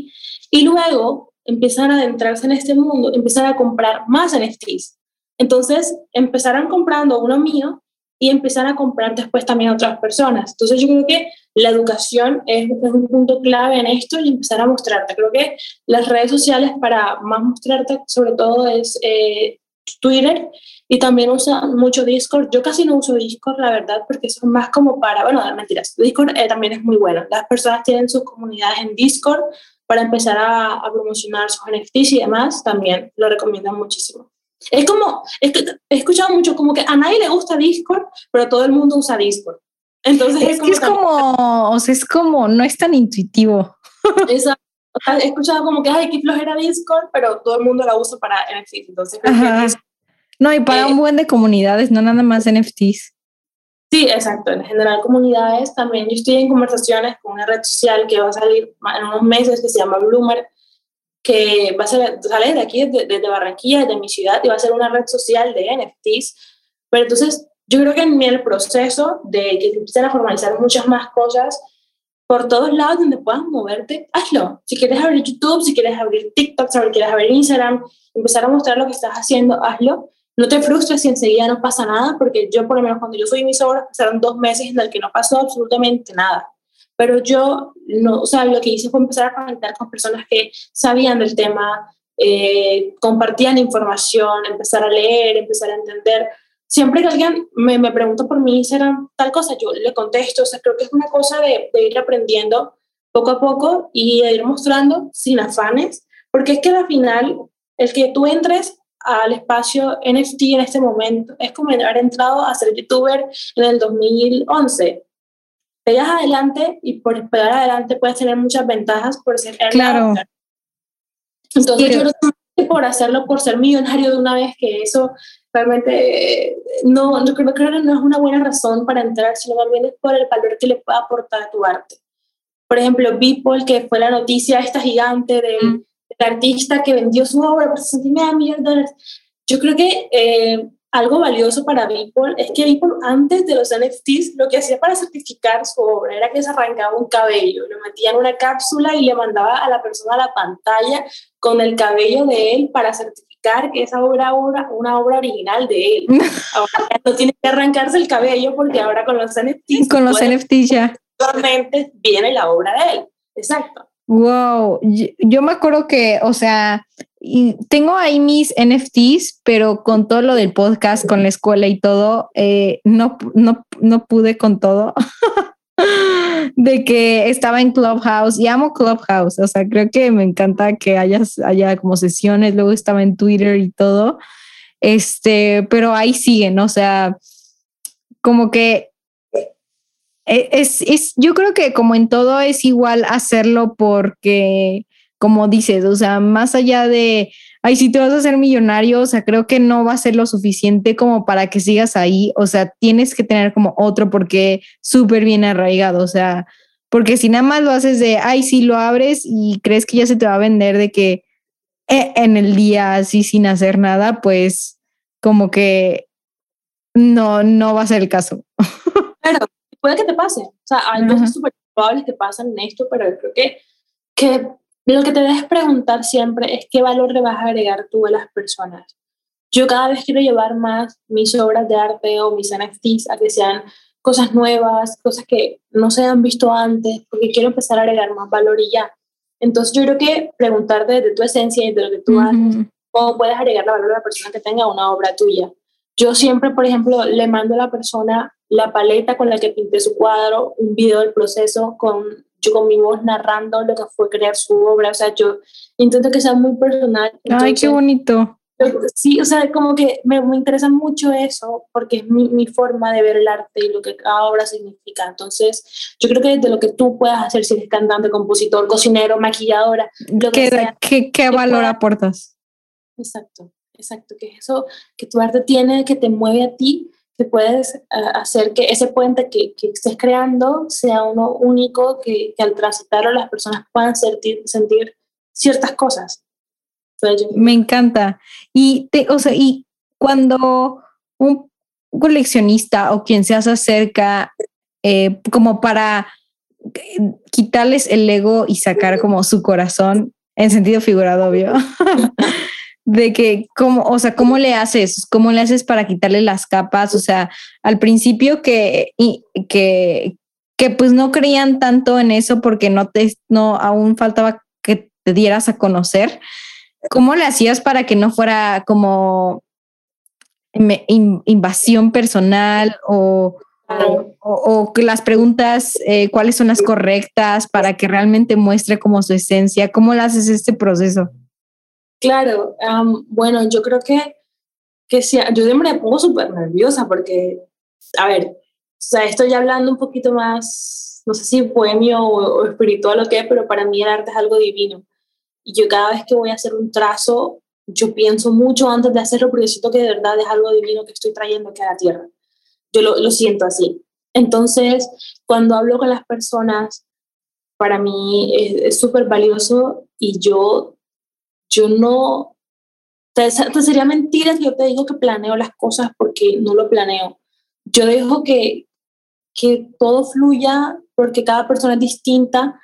y luego empiezan a adentrarse en este mundo, empiezan a comprar más NFTs. Entonces empezaron comprando uno mío y empezar a comprar después también a otras personas. Entonces yo creo que la educación es, un punto clave en esto y empezar a mostrarte. Creo que las redes sociales para más mostrarte sobre todo es eh, Twitter y también usa mucho Discord. Yo casi no uso Discord, la verdad, porque son más como para, bueno, mentiras, Discord eh, también es muy bueno. Las personas tienen sus comunidades en Discord para empezar a, a promocionar sus NFTs y demás, también lo recomiendo muchísimo. Es como, es que he escuchado mucho como que a nadie le gusta Discord, pero todo el mundo usa Discord. Entonces es, como, que es como, o sea, es como, no es tan intuitivo. Exacto. he escuchado como que, ay, qué flojera Discord, pero todo el mundo la usa para NFTs. Entonces, no, y para eh, un buen de comunidades, no nada más NFTs. Sí, exacto. En general, comunidades también. Yo estoy en conversaciones con una red social que va a salir en unos meses que se llama Bloomer, que va a ser, sale de aquí, desde, de Barranquilla, de mi ciudad, y va a ser una red social de NFTs. Pero entonces, yo creo que en el proceso de que empiecen a formalizar muchas más cosas, por todos lados donde puedas moverte, hazlo. Si quieres abrir YouTube, si quieres abrir TikTok, si quieres abrir Instagram, empezar a mostrar lo que estás haciendo, hazlo. No te frustres si enseguida no pasa nada, porque yo, por lo menos, cuando yo fui mis obras, pasaron dos meses en el que no pasó absolutamente nada pero yo, no, o sea, lo que hice fue empezar a conectar con personas que sabían del tema, eh, compartían información, empezar a leer, empezar a entender. Siempre que alguien me, me pregunta por mí, será tal cosa, yo le contesto, o sea, creo que es una cosa de, de ir aprendiendo poco a poco y de ir mostrando sin afanes, porque es que al final, el que tú entres al espacio NFT en este momento es como haber entrado a ser youtuber en el 2011 pegas adelante y por pegar adelante puedes tener muchas ventajas por ser Claro. Entonces yo creo que por hacerlo, por ser millonario de una vez, que eso realmente no, yo creo, creo que no es una buena razón para entrar, sino más bien es por el valor que le puede aportar a tu arte. Por ejemplo, Beeple, que fue la noticia esta gigante del, mm. artista que vendió su obra por 69 millones de dólares. Yo creo que eh, algo valioso para Beeple es que Beeple antes de los NFTs lo que hacía para certificar su obra era que se arrancaba un cabello, lo metía en una cápsula y le mandaba a la persona a la pantalla con el cabello de él para certificar que esa obra era una obra original de él. Ahora no tiene que arrancarse el cabello porque ahora con los NFTs... Con los NFTs ya. Solamente viene la obra de él. Exacto. Wow, yo me acuerdo que, o sea, y tengo ahí mis NFTs, pero con todo lo del podcast, con la escuela y todo, eh, no, no, no pude con todo. de que estaba en Clubhouse y amo Clubhouse, o sea, creo que me encanta que haya, haya como sesiones, luego estaba en Twitter y todo, este, pero ahí siguen, o sea, como que eh, es, es, yo creo que como en todo es igual hacerlo porque como dices, o sea, más allá de, ay, si te vas a hacer millonario, o sea, creo que no va a ser lo suficiente como para que sigas ahí, o sea, tienes que tener como otro porque súper bien arraigado, o sea, porque si nada más lo haces de, ay, si lo abres y crees que ya se te va a vender de que eh, en el día así sin hacer nada, pues como que no, no va a ser el caso. Claro, puede que te pase, o sea, hay cosas súper probables que pasan en esto, pero creo que, que lo que te debes preguntar siempre es qué valor le vas a agregar tú a las personas. Yo cada vez quiero llevar más mis obras de arte o mis NFTs a que sean cosas nuevas, cosas que no se han visto antes, porque quiero empezar a agregar más valor y ya. Entonces yo creo que preguntarte de tu esencia y de lo que tú haces, cómo puedes agregar valor a la persona que tenga una obra tuya. Yo siempre, por ejemplo, le mando a la persona la paleta con la que pinté su cuadro, un video del proceso con yo con mi voz narrando lo que fue crear su obra, o sea, yo intento que sea muy personal. Ay, qué bonito. Sí, o sea, como que me, me interesa mucho eso, porque es mi, mi, forma de ver el arte y lo que cada obra significa. Entonces, yo creo que desde lo que tú puedas hacer, si eres cantante, compositor, cocinero, maquilladora, lo que ¿Qué, sea, ¿qué, qué valor aportas? Exacto, exacto, que eso que tu arte tiene, que te mueve a ti, que puedes eh, hacer que ese puente que, que, estés creando sea uno único, que, que al transitarlo las personas puedan sentir, sentir ciertas cosas. Me encanta. Y, te, o sea, y cuando un coleccionista o quien se acerca eh, como para quitarles el ego y sacar como su corazón, en sentido figurado, obvio, de que, cómo, o sea, ¿cómo le haces? ¿Cómo le haces para quitarle las capas? O sea, al principio que, y, que, que pues no creían tanto en eso porque no te, no, aún faltaba que te dieras a conocer. ¿Cómo le hacías para que no fuera como invasión personal o, o, que las preguntas, eh, cuáles son las correctas para que realmente muestre como su esencia? ¿Cómo le haces este proceso? Claro, bueno, yo creo que, que si, yo siempre me pongo súper nerviosa porque, a ver, o sea, estoy hablando un poquito más, no sé si bohemio o, o espiritual o qué, pero para mí el arte es algo divino. Y yo cada vez que voy a hacer un trazo, yo pienso mucho antes de hacerlo porque siento que de verdad es algo divino que estoy trayendo aquí a la tierra. Yo lo, lo siento así. Entonces, cuando hablo con las personas, para mí es súper valioso y yo yo no, te, sería mentira que yo te digo que planeo las cosas porque no lo planeo. Yo dejo que, que todo fluya porque cada persona es distinta,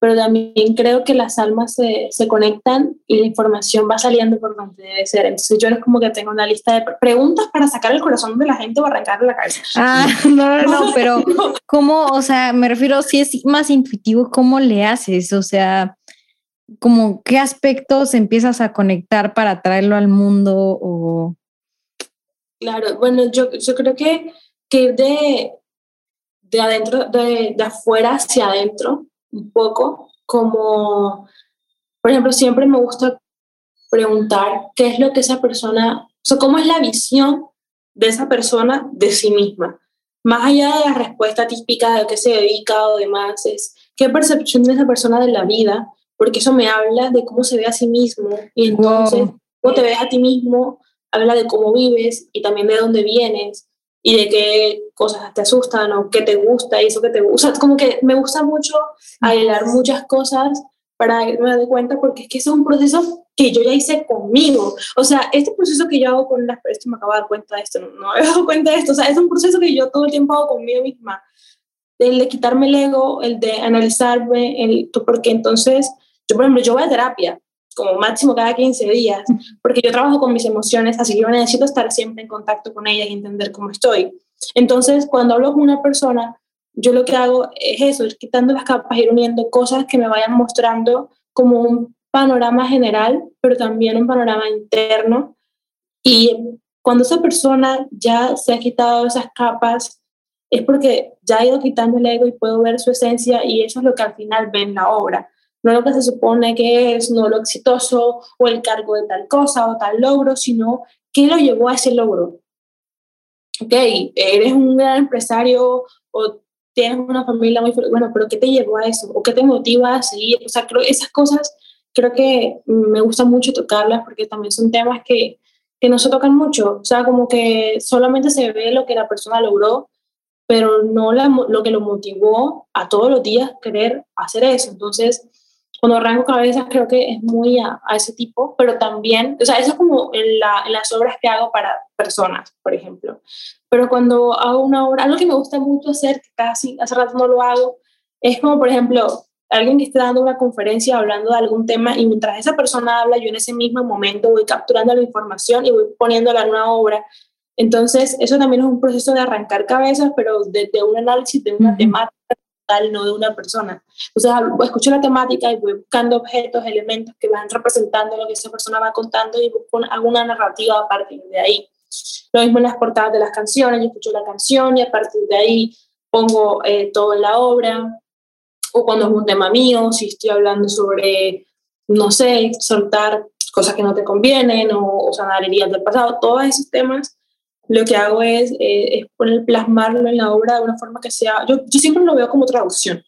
pero también creo que las almas se, se, conectan y la información va saliendo por donde debe ser. Entonces yo no es como que tengo una lista de preguntas para sacar el corazón de la gente o arrancarle la cabeza. Ah, no, no, no, pero ¿cómo, o sea, me refiero, si es más intuitivo, ¿cómo le haces? O sea, como qué aspectos empiezas a conectar para traerlo al mundo o... Claro, bueno, yo, yo creo que, que de, de adentro, de, de afuera hacia adentro, un poco, como, por ejemplo, siempre me gusta preguntar qué es lo que esa persona, o cómo es la visión de esa persona de sí misma. Más allá de la respuesta típica de qué se dedica o demás, es qué percepción de esa persona de la vida, porque eso me habla de cómo se ve a sí mismo y entonces cómo te ves a ti mismo habla de cómo vives y también de dónde vienes y de qué cosas te asustan o qué te gusta y eso que te gusta. como que me gusta mucho aislar muchas cosas para darme de cuenta porque es que eso es un proceso que yo ya hice conmigo. O sea, este proceso que yo hago con las... Esto me acabo de dar cuenta de esto, no, no me he dado cuenta de esto. O sea, es un proceso que yo todo el tiempo hago conmigo misma. El de quitarme el ego, el de analizarme, el, porque entonces, yo por ejemplo, yo voy a terapia como máximo cada 15 días, porque yo trabajo con mis emociones, así que yo necesito estar siempre en contacto con ellas y entender cómo estoy. Entonces, cuando hablo con una persona, yo lo que hago es eso, ir quitando las capas, ir uniendo cosas que me vayan mostrando como un panorama general, pero también un panorama interno. Y cuando esa persona ya se ha quitado esas capas, es porque ya ha ido quitando el ego y puedo ver su esencia y eso es lo que al final ve en la obra no lo que se supone que es, no lo exitoso o el cargo de tal cosa o tal logro, sino qué lo llevó a ese logro. Ok, eres un gran empresario o tienes una familia muy bueno, pero ¿qué te llevó a eso? ¿O qué te motiva a seguir? O sea, esas cosas creo que me gusta mucho tocarlas porque también son temas que, que no se tocan mucho. O sea, como que solamente se ve lo que la persona logró, pero no lo que lo motivó a todos los días querer hacer eso. Entonces, cuando arranco cabezas creo que es muy a, ese tipo, pero también, o sea, eso es como en, las obras que hago para personas, por ejemplo. Pero cuando hago una obra, algo que me gusta mucho hacer, que casi hace rato no lo hago, es como, por ejemplo, alguien que esté dando una conferencia hablando de algún tema y mientras esa persona habla, yo en ese mismo momento voy capturando la información y voy poniéndola en una obra. Entonces, eso también es un proceso de arrancar cabezas, pero desde un análisis de una temática no de una persona. Entonces, escucho la temática y voy buscando objetos, elementos que van representando lo que esa persona va contando y busco alguna narrativa a partir de ahí. Lo mismo en las portadas de las canciones, yo escucho la canción y a partir de ahí pongo eh, todo en la obra. O cuando es un tema mío, si estoy hablando sobre, no sé, soltar cosas que no te convienen o, o sanar heridas del pasado, todos esos temas lo que hago es, eh, es poner, plasmarlo en la obra de una forma que sea, yo, yo siempre lo veo como traducción,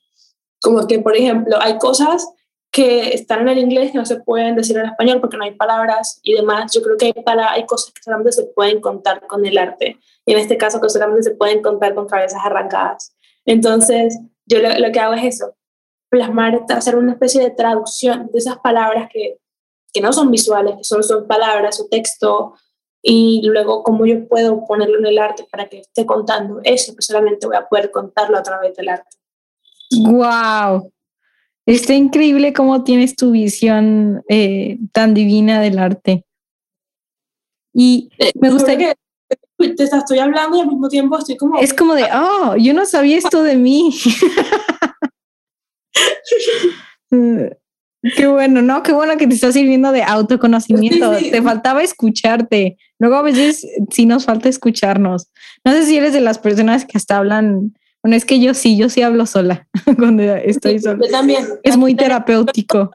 como que, por ejemplo, hay cosas que están en el inglés que no se pueden decir en español porque no hay palabras y demás. Yo creo que hay, para, hay cosas que solamente se pueden contar con el arte y en este caso que solamente se pueden contar con cabezas arrancadas. Entonces, yo lo, lo que hago es eso, plasmar, hacer una especie de traducción de esas palabras que, que no son visuales, que solo son palabras o texto y luego cómo yo puedo ponerlo en el arte para que esté contando eso que solamente voy a poder contarlo a través del arte. ¡Wow! Está increíble cómo tienes tu visión eh, tan divina del arte. Y eh, me gusta que te estoy hablando y al mismo tiempo estoy como... Es como de, oh, yo no sabía esto de mí. Qué bueno, ¿no? Qué bueno que te está sirviendo de autoconocimiento. Te faltaba escucharte. Luego a veces sí nos falta escucharnos. No sé si eres de las personas que hasta hablan. Bueno, es que yo sí, yo sí hablo sola cuando estoy sola. Yo también. Es muy terapéutico.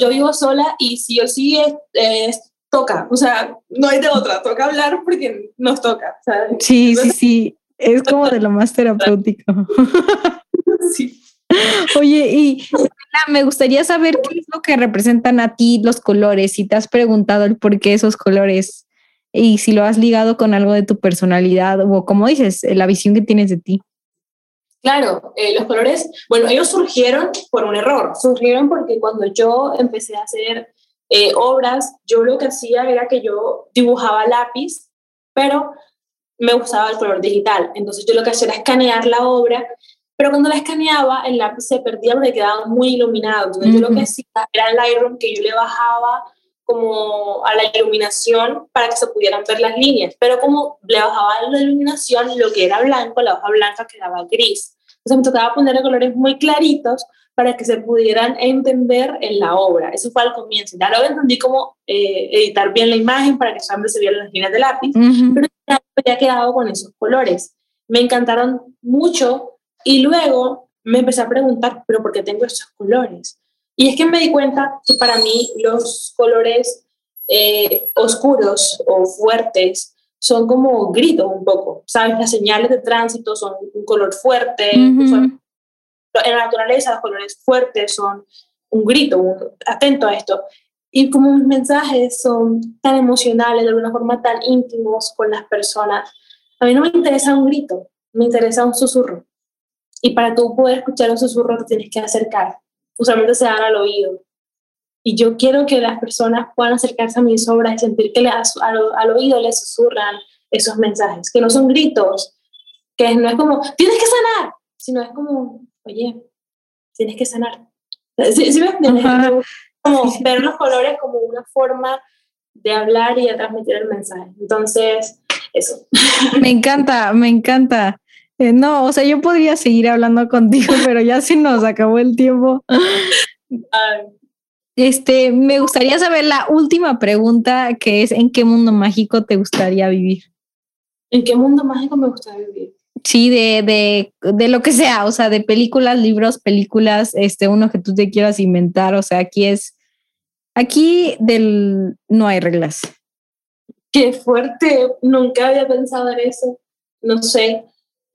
Yo vivo sola y sí o sí es, toca. O sea, no hay de otra. Toca hablar porque nos toca. Sí, sí, sí. Es como de lo más terapéutico. Sí. Oye, y me gustaría saber qué es lo que representan a ti los colores, si te has preguntado el por qué esos colores y si lo has ligado con algo de tu personalidad o como dices, la visión que tienes de ti. Claro, eh, los colores, bueno, ellos surgieron por un error, surgieron porque cuando yo empecé a hacer eh, obras, yo lo que hacía era que yo dibujaba lápiz, pero me gustaba el color digital. Entonces yo lo que hacía era escanear la obra pero cuando la escaneaba, el lápiz se perdía porque quedaba muy iluminado. Entonces, yo lo que hacía era el Lightroom que yo le bajaba como a la iluminación para que se pudieran ver las líneas. Pero como le bajaba la iluminación, lo que era blanco, la hoja blanca quedaba gris. Entonces me tocaba ponerle colores muy claritos para que se pudieran entender en la obra. Eso fue al comienzo. Ya luego entendí cómo eh, editar bien la imagen para que solamente se vieran las líneas de lápiz, pero ya había quedado con esos colores. Me encantaron mucho y luego me empecé a preguntar, pero ¿por qué tengo esos colores? Y es que me di cuenta que para mí los colores eh, oscuros o fuertes son como gritos un poco, ¿sabes? Las señales de tránsito son un color fuerte. en la naturaleza los colores fuertes son un grito, atento a esto. Y como mis mensajes son tan emocionales, de alguna forma tan íntimos con las personas, a mí no me interesa un grito, me interesa un susurro. Y para tú poder escuchar un susurro te tienes que acercar. Usualmente se dan al oído. Y yo quiero que las personas puedan acercarse a mis obras y sentir que al, al oído les susurran esos mensajes, que no son gritos, que no es como, tienes que sanar, sino es como, oye, tienes que sanar. ¿Sí, sí como ver los colores como una forma de hablar y de transmitir el mensaje. Entonces, eso. Me encanta, me encanta. Eh, no, o sea, yo podría seguir hablando contigo, pero ya se nos acabó el tiempo. Este, me gustaría saber la última pregunta, que es ¿en qué mundo mágico te gustaría vivir? ¿En qué mundo mágico me gustaría vivir? Sí, de, de, de, lo que sea, o sea, de películas, libros, películas, este, uno que tú te quieras inventar, o sea, aquí es, aquí del, no hay reglas. Qué fuerte, nunca había pensado en eso, no sé.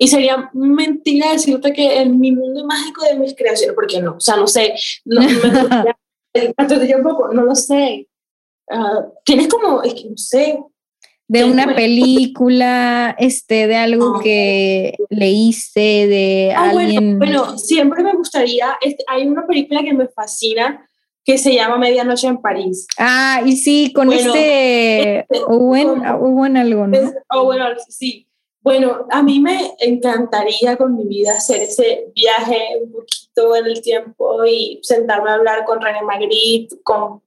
Y sería mentira decirte que en mi mundo mágico de mis creaciones, porque no, o sea, no sé, no, no lo sé. Uh, tienes como, es que no sé, de una película, este, de algo ah. que leíste, de ah, alguien. Bueno, siempre me gustaría, este, hay una película que me fascina que se llama Medianoche en París. Ah, y sí, con este, este Owen, Owen algo, ¿no? bueno, sí. Bueno, a mí me encantaría con mi vida hacer ese viaje un poquito en el tiempo y sentarme a hablar con René Magritte, con,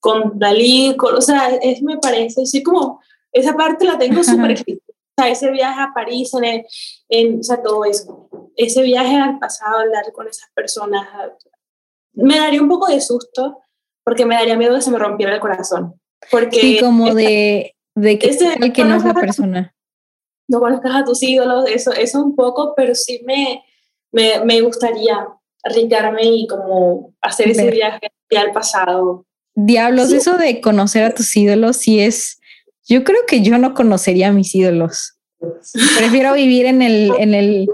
con Dalí, con, o sea, es, me parece, así como esa parte la tengo súper O sea, ese viaje a París, en, en, o sea, todo eso. Ese viaje al pasado, hablar con esas personas, me daría un poco de susto porque me daría miedo de que se me rompiera el corazón. Porque sí, como de, de que, ese, que no es la persona. No conozcas a tus ídolos, eso, eso un poco, pero sí me, me, me gustaría arriesgarme y como hacer ese viaje al pasado. Diablos, eso de conocer a tus ídolos sí es yo creo que yo no conocería a mis ídolos. Prefiero vivir en el, en el,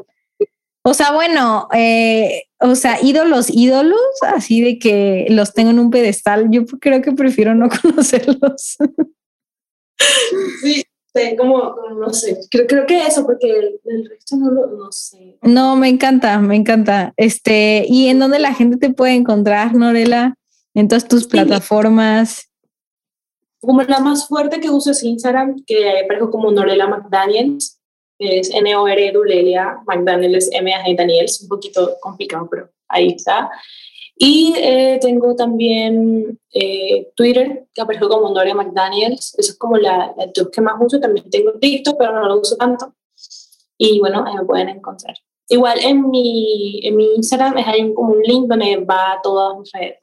o sea, bueno, eh, o sea, ídolos, ídolos, así de que los tengo en un pedestal. Yo creo que prefiero no conocerlos. Sí, como, no sé, creo, creo que eso, porque el, resto no lo no sé. No, me encanta, me encanta. Este, ¿y en dónde la gente te puede encontrar, Norela? En todas tus plataformas como la más fuerte que uso es Instagram, que aparezco como Norela McDaniels, es N-O-R-E-L-A, McDaniels, M-A-G Daniels, un poquito complicado, pero ahí está. Y eh, tengo también eh, Twitter, que aparezco como Norelia McDaniels, eso es como la, la que más uso, también tengo TikTok, pero no lo uso tanto. Y bueno, ahí me pueden encontrar. Igual en mi, en mi Instagram es ahí como un link donde va todas mis redes.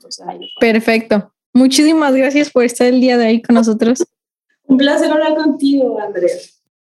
Perfecto. Muchísimas gracias por estar el día de hoy con nosotros. Un placer hablar contigo, Andrés.